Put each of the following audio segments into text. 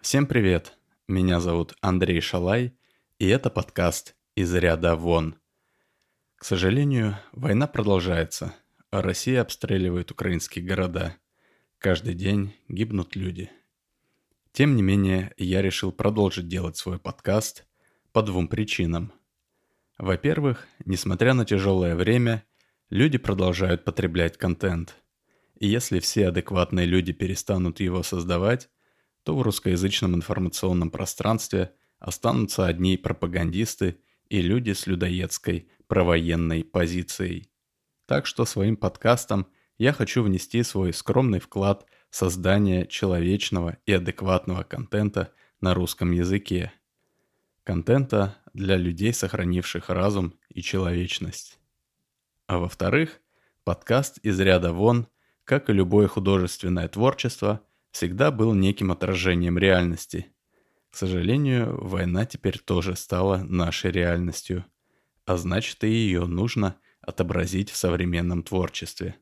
Всем привет! Меня зовут Андрей Шалай, и это подкаст «Из ряда вон». К сожалению, война продолжается, а Россия обстреливает украинские города. Каждый день гибнут люди. Тем не менее, я решил продолжить делать свой подкаст по двум причинам. Во-первых, несмотря на тяжелое время, люди продолжают потреблять контент. И если все адекватные люди перестанут его создавать, то в русскоязычном информационном пространстве останутся одни пропагандисты и люди с людоедской провоенной позицией. Так что своим подкастом я хочу внести свой скромный вклад в создание человечного и адекватного контента на русском языке. Контента для людей, сохранивших разум и человечность. А во-вторых, подкаст из ряда вон, как и любое художественное творчество – всегда был неким отражением реальности. К сожалению, война теперь тоже стала нашей реальностью, а значит и ее нужно отобразить в современном творчестве.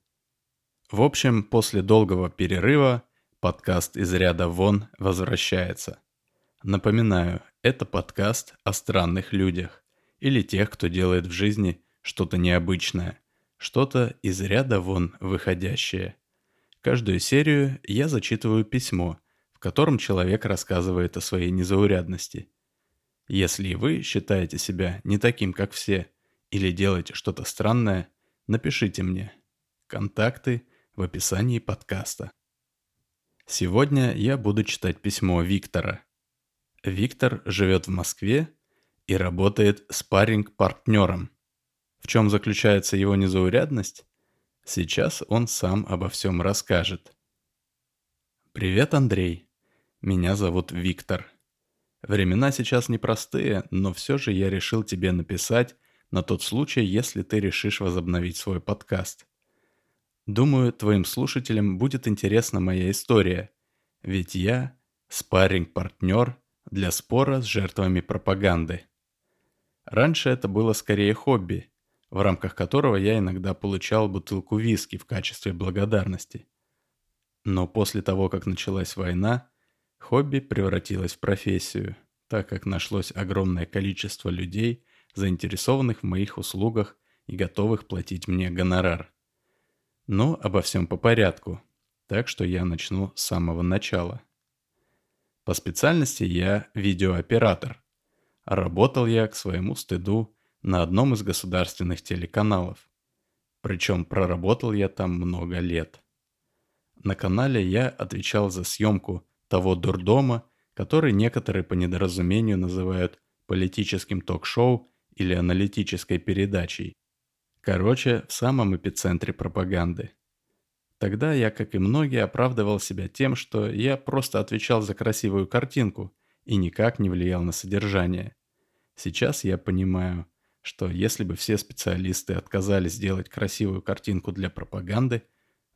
В общем, после долгого перерыва подкаст из ряда вон возвращается. Напоминаю, это подкаст о странных людях или тех, кто делает в жизни что-то необычное, что-то из ряда вон выходящее – Каждую серию я зачитываю письмо, в котором человек рассказывает о своей незаурядности. Если вы считаете себя не таким, как все, или делаете что-то странное, напишите мне. Контакты в описании подкаста. Сегодня я буду читать письмо Виктора. Виктор живет в Москве и работает спарринг-партнером. В чем заключается его незаурядность? Сейчас он сам обо всем расскажет. Привет, Андрей. Меня зовут Виктор. Времена сейчас непростые, но все же я решил тебе написать на тот случай, если ты решишь возобновить свой подкаст. Думаю, твоим слушателям будет интересна моя история, ведь я спарринг-партнер для спора с жертвами пропаганды. Раньше это было скорее хобби, в рамках которого я иногда получал бутылку виски в качестве благодарности. Но после того, как началась война, хобби превратилось в профессию, так как нашлось огромное количество людей, заинтересованных в моих услугах и готовых платить мне гонорар. Но обо всем по порядку, так что я начну с самого начала. По специальности я видеооператор. Работал я к своему стыду на одном из государственных телеканалов. Причем проработал я там много лет. На канале я отвечал за съемку того дурдома, который некоторые по недоразумению называют политическим ток-шоу или аналитической передачей. Короче, в самом эпицентре пропаганды. Тогда я, как и многие, оправдывал себя тем, что я просто отвечал за красивую картинку и никак не влиял на содержание. Сейчас я понимаю – что если бы все специалисты отказались сделать красивую картинку для пропаганды,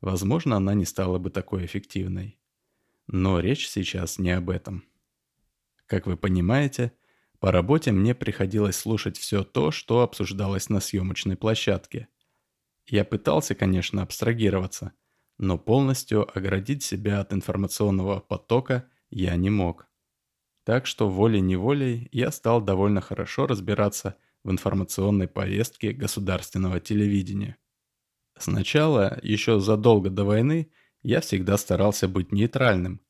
возможно, она не стала бы такой эффективной. Но речь сейчас не об этом. Как вы понимаете, по работе мне приходилось слушать все то, что обсуждалось на съемочной площадке. Я пытался, конечно, абстрагироваться, но полностью оградить себя от информационного потока я не мог. Так что волей-неволей я стал довольно хорошо разбираться в информационной повестке государственного телевидения. Сначала, еще задолго до войны, я всегда старался быть нейтральным.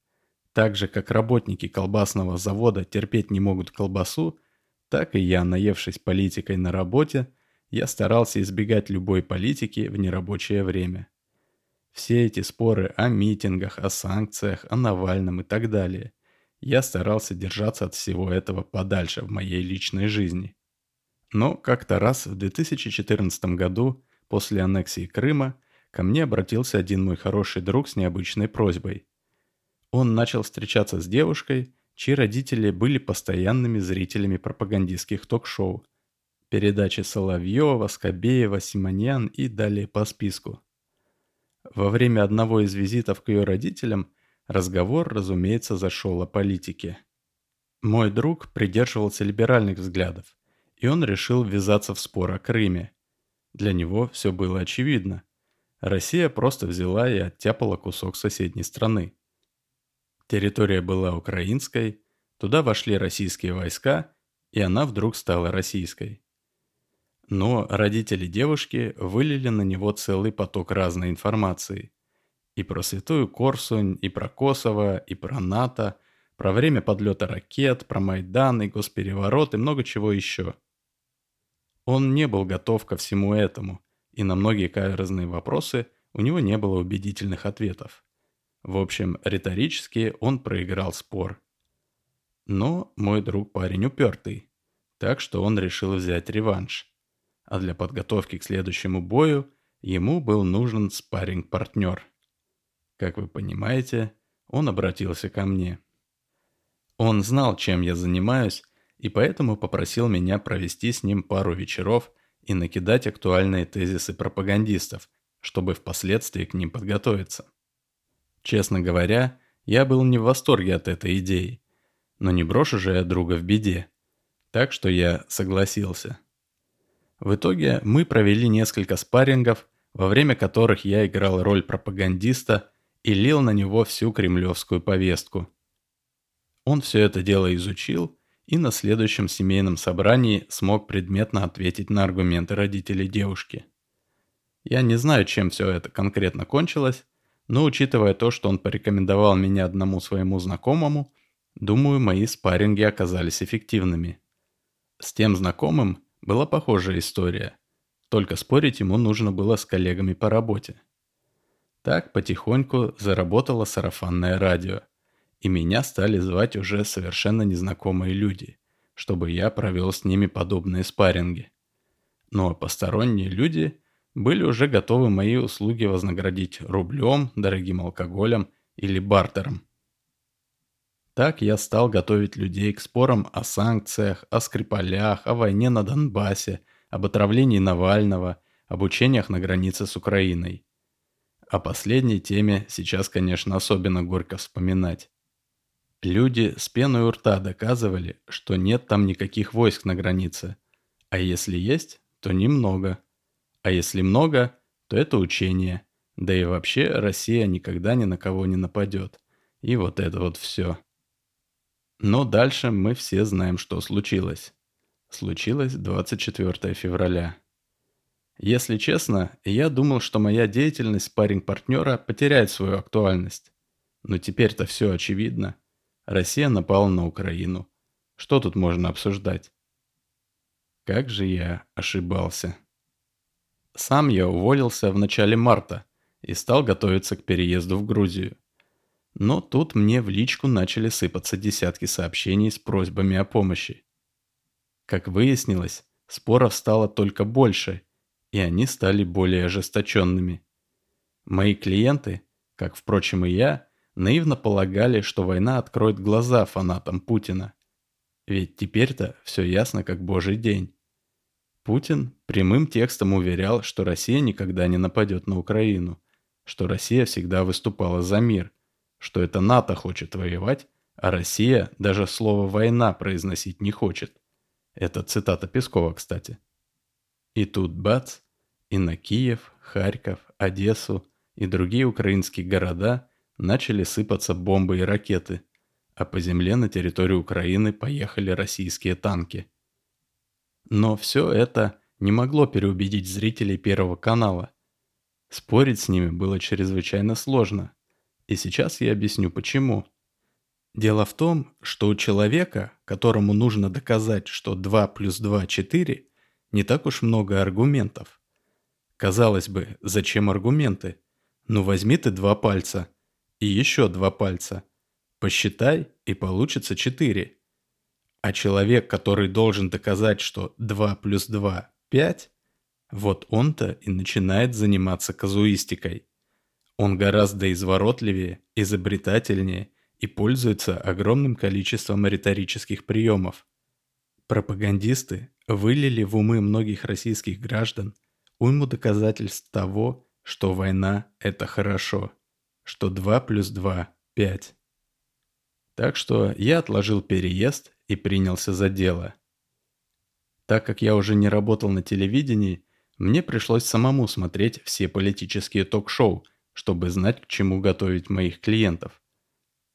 Так же, как работники колбасного завода терпеть не могут колбасу, так и я, наевшись политикой на работе, я старался избегать любой политики в нерабочее время. Все эти споры о митингах, о санкциях, о Навальном и так далее. Я старался держаться от всего этого подальше в моей личной жизни. Но как-то раз в 2014 году, после аннексии Крыма, ко мне обратился один мой хороший друг с необычной просьбой. Он начал встречаться с девушкой, чьи родители были постоянными зрителями пропагандистских ток-шоу. Передачи Соловьева, Скобеева, Симоньян и далее по списку. Во время одного из визитов к ее родителям разговор, разумеется, зашел о политике. Мой друг придерживался либеральных взглядов, и он решил ввязаться в спор о Крыме. Для него все было очевидно. Россия просто взяла и оттяпала кусок соседней страны. Территория была украинской, туда вошли российские войска, и она вдруг стала российской. Но родители девушки вылили на него целый поток разной информации. И про Святую Корсунь, и про Косово, и про НАТО, про время подлета ракет, про Майдан и госпереворот и много чего еще. Он не был готов ко всему этому, и на многие каверзные вопросы у него не было убедительных ответов. В общем, риторически он проиграл спор. Но мой друг парень упертый, так что он решил взять реванш. А для подготовки к следующему бою ему был нужен спарринг-партнер. Как вы понимаете, он обратился ко мне. Он знал, чем я занимаюсь, и поэтому попросил меня провести с ним пару вечеров и накидать актуальные тезисы пропагандистов, чтобы впоследствии к ним подготовиться. Честно говоря, я был не в восторге от этой идеи, но не брошу же я друга в беде, так что я согласился. В итоге мы провели несколько спаррингов, во время которых я играл роль пропагандиста и лил на него всю кремлевскую повестку. Он все это дело изучил и на следующем семейном собрании смог предметно ответить на аргументы родителей девушки. Я не знаю, чем все это конкретно кончилось, но учитывая то, что он порекомендовал меня одному своему знакомому, думаю, мои спарринги оказались эффективными. С тем знакомым была похожая история, только спорить ему нужно было с коллегами по работе. Так потихоньку заработало сарафанное радио, и меня стали звать уже совершенно незнакомые люди, чтобы я провел с ними подобные спарринги. Но посторонние люди были уже готовы мои услуги вознаградить рублем, дорогим алкоголем или бартером. Так я стал готовить людей к спорам о санкциях, о Скрипалях, о войне на Донбассе, об отравлении Навального, об учениях на границе с Украиной. О последней теме сейчас, конечно, особенно горько вспоминать. Люди с пеной у рта доказывали, что нет там никаких войск на границе, а если есть, то немного – а если много, то это учение. Да и вообще Россия никогда ни на кого не нападет. И вот это вот все. Но дальше мы все знаем, что случилось. Случилось 24 февраля. Если честно, я думал, что моя деятельность парень-партнера потеряет свою актуальность. Но теперь-то все очевидно. Россия напала на Украину. Что тут можно обсуждать? Как же я ошибался. Сам я уволился в начале марта и стал готовиться к переезду в Грузию. Но тут мне в личку начали сыпаться десятки сообщений с просьбами о помощи. Как выяснилось, споров стало только больше, и они стали более ожесточенными. Мои клиенты, как, впрочем, и я, наивно полагали, что война откроет глаза фанатам Путина. Ведь теперь-то все ясно как божий день. Путин прямым текстом уверял, что Россия никогда не нападет на Украину, что Россия всегда выступала за мир, что это НАТО хочет воевать, а Россия даже слово «война» произносить не хочет. Это цитата Пескова, кстати. И тут бац, и на Киев, Харьков, Одессу и другие украинские города начали сыпаться бомбы и ракеты, а по земле на территорию Украины поехали российские танки – но все это не могло переубедить зрителей Первого канала. Спорить с ними было чрезвычайно сложно. И сейчас я объясню почему. Дело в том, что у человека, которому нужно доказать, что 2 плюс 2 – 4, не так уж много аргументов. Казалось бы, зачем аргументы? Ну возьми ты два пальца и еще два пальца. Посчитай, и получится 4. А человек, который должен доказать, что 2 плюс 2 – 5, вот он-то и начинает заниматься казуистикой. Он гораздо изворотливее, изобретательнее и пользуется огромным количеством риторических приемов. Пропагандисты вылили в умы многих российских граждан уйму доказательств того, что война – это хорошо, что 2 плюс 2 – 5. Так что я отложил переезд и принялся за дело. Так как я уже не работал на телевидении, мне пришлось самому смотреть все политические ток-шоу, чтобы знать, к чему готовить моих клиентов.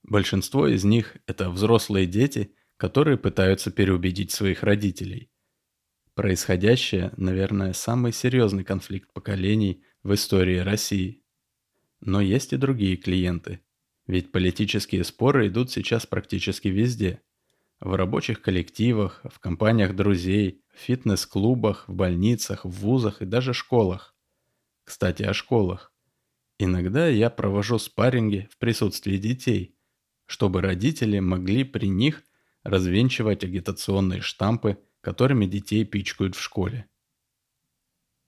Большинство из них – это взрослые дети, которые пытаются переубедить своих родителей. Происходящее, наверное, самый серьезный конфликт поколений в истории России. Но есть и другие клиенты. Ведь политические споры идут сейчас практически везде. В рабочих коллективах, в компаниях друзей, в фитнес-клубах, в больницах, в вузах и даже школах. Кстати, о школах. Иногда я провожу спарринги в присутствии детей, чтобы родители могли при них развенчивать агитационные штампы, которыми детей пичкают в школе.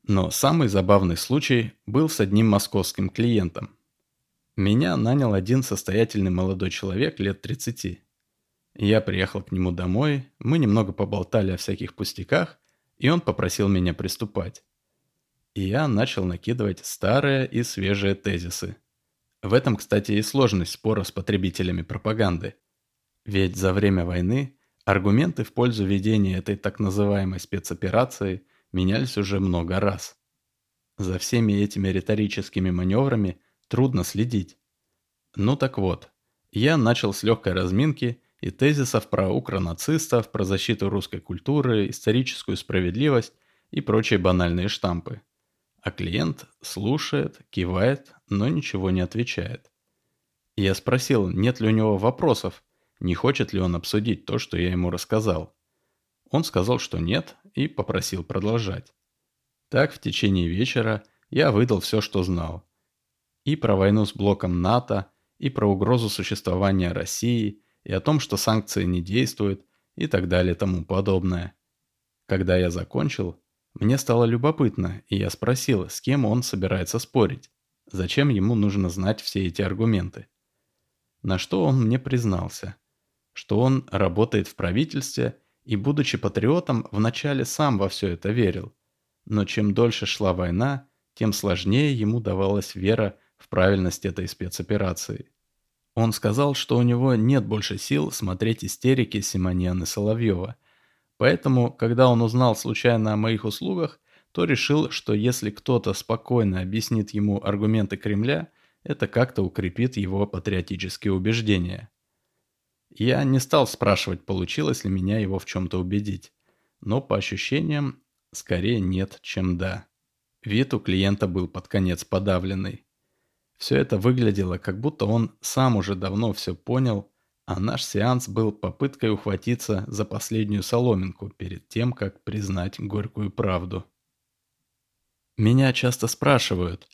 Но самый забавный случай был с одним московским клиентом. Меня нанял один состоятельный молодой человек лет 30. Я приехал к нему домой, мы немного поболтали о всяких пустяках, и он попросил меня приступать. И я начал накидывать старые и свежие тезисы. В этом, кстати, и сложность спора с потребителями пропаганды. Ведь за время войны аргументы в пользу ведения этой так называемой спецоперации менялись уже много раз. За всеми этими риторическими маневрами трудно следить. Ну так вот, я начал с легкой разминки и тезисов про укронацистов, про защиту русской культуры, историческую справедливость и прочие банальные штампы. А клиент слушает, кивает, но ничего не отвечает. Я спросил, нет ли у него вопросов, не хочет ли он обсудить то, что я ему рассказал. Он сказал, что нет, и попросил продолжать. Так в течение вечера я выдал все, что знал. И про войну с блоком НАТО, и про угрозу существования России, и о том, что санкции не действуют, и так далее тому подобное. Когда я закончил, мне стало любопытно, и я спросил, с кем он собирается спорить, зачем ему нужно знать все эти аргументы. На что он мне признался, что он работает в правительстве и, будучи патриотом, вначале сам во все это верил. Но чем дольше шла война, тем сложнее ему давалась вера в правильность этой спецоперации. Он сказал, что у него нет больше сил смотреть истерики Симоньян и Соловьева. Поэтому, когда он узнал случайно о моих услугах, то решил, что если кто-то спокойно объяснит ему аргументы Кремля, это как-то укрепит его патриотические убеждения. Я не стал спрашивать, получилось ли меня его в чем-то убедить. Но по ощущениям, скорее нет, чем да. Вид у клиента был под конец подавленный. Все это выглядело, как будто он сам уже давно все понял, а наш сеанс был попыткой ухватиться за последнюю соломинку перед тем, как признать горькую правду. Меня часто спрашивают,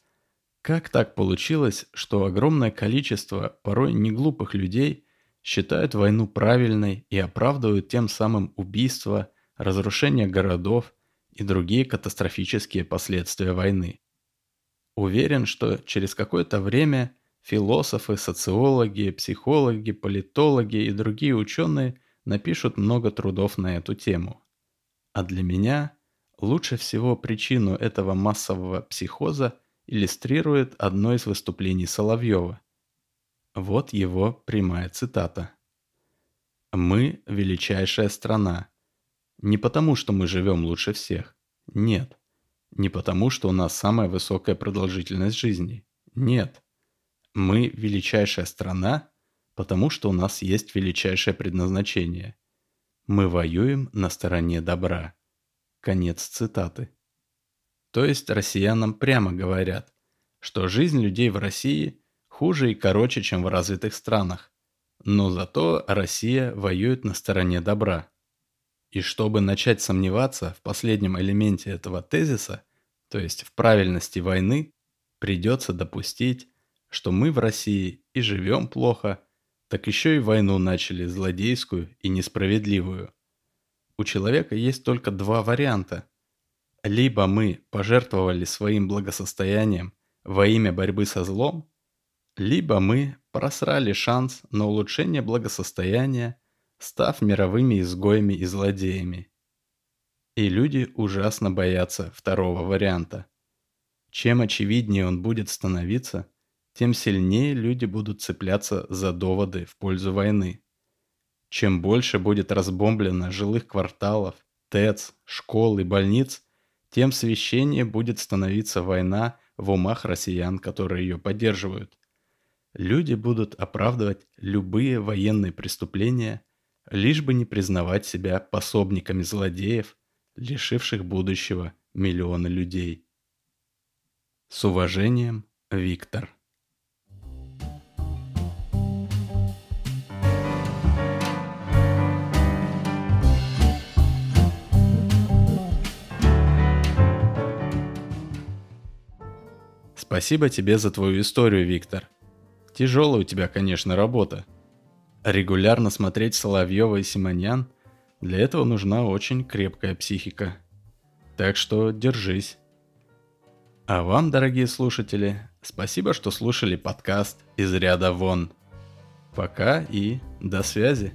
как так получилось, что огромное количество порой неглупых людей считают войну правильной и оправдывают тем самым убийства, разрушение городов и другие катастрофические последствия войны. Уверен, что через какое-то время философы, социологи, психологи, политологи и другие ученые напишут много трудов на эту тему. А для меня лучше всего причину этого массового психоза иллюстрирует одно из выступлений Соловьева. Вот его прямая цитата. «Мы – величайшая страна. Не потому, что мы живем лучше всех. Нет. Не потому, что у нас самая высокая продолжительность жизни. Нет. Мы величайшая страна, потому что у нас есть величайшее предназначение. Мы воюем на стороне добра. Конец цитаты. То есть россиянам прямо говорят, что жизнь людей в России хуже и короче, чем в развитых странах. Но зато Россия воюет на стороне добра. И чтобы начать сомневаться в последнем элементе этого тезиса, то есть в правильности войны, придется допустить, что мы в России и живем плохо, так еще и войну начали злодейскую и несправедливую. У человека есть только два варианта. Либо мы пожертвовали своим благосостоянием во имя борьбы со злом, либо мы просрали шанс на улучшение благосостояния, став мировыми изгоями и злодеями. И люди ужасно боятся второго варианта. Чем очевиднее он будет становиться, тем сильнее люди будут цепляться за доводы в пользу войны. Чем больше будет разбомблено жилых кварталов, ТЭЦ, школ и больниц, тем священнее будет становиться война в умах россиян, которые ее поддерживают. Люди будут оправдывать любые военные преступления, лишь бы не признавать себя пособниками злодеев, лишивших будущего миллионы людей. С уважением, Виктор. Спасибо тебе за твою историю, Виктор. Тяжелая у тебя, конечно, работа. Регулярно смотреть Соловьева и Симоньян – для этого нужна очень крепкая психика. Так что держись. А вам, дорогие слушатели, спасибо, что слушали подкаст «Из ряда вон». Пока и до связи.